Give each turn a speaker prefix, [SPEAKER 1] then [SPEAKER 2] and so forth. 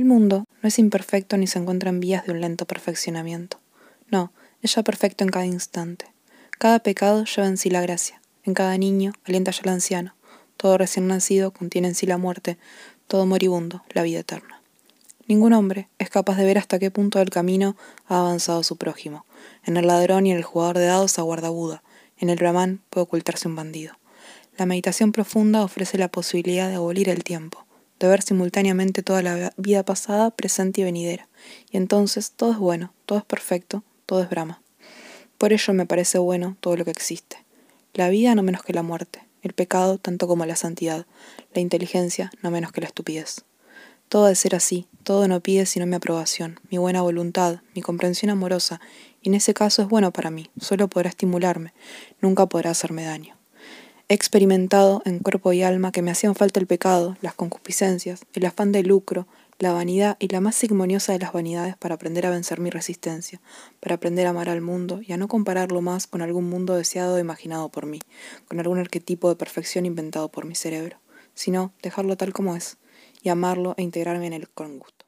[SPEAKER 1] El mundo no es imperfecto ni se encuentra en vías de un lento perfeccionamiento. No, es ya perfecto en cada instante. Cada pecado lleva en sí la gracia. En cada niño alienta ya el anciano. Todo recién nacido contiene en sí la muerte. Todo moribundo la vida eterna. Ningún hombre es capaz de ver hasta qué punto del camino ha avanzado su prójimo. En el ladrón y en el jugador de dados aguarda Buda. En el brahman puede ocultarse un bandido. La meditación profunda ofrece la posibilidad de abolir el tiempo, de ver simultáneamente toda la vida pasada, presente y venidera. Y entonces todo es bueno, todo es perfecto, todo es Brahma. Por ello me parece bueno todo lo que existe. La vida no menos que la muerte, el pecado tanto como la santidad, la inteligencia no menos que la estupidez. Todo de ser así, todo no pide sino mi aprobación, mi buena voluntad, mi comprensión amorosa, y en ese caso es bueno para mí, solo podrá estimularme, nunca podrá hacerme daño. Experimentado en cuerpo y alma que me hacían falta el pecado, las concupiscencias, el afán de lucro, la vanidad y la más sigmoniosa de las vanidades para aprender a vencer mi resistencia, para aprender a amar al mundo y a no compararlo más con algún mundo deseado o imaginado por mí, con algún arquetipo de perfección inventado por mi cerebro, sino dejarlo tal como es y amarlo e integrarme en él con gusto.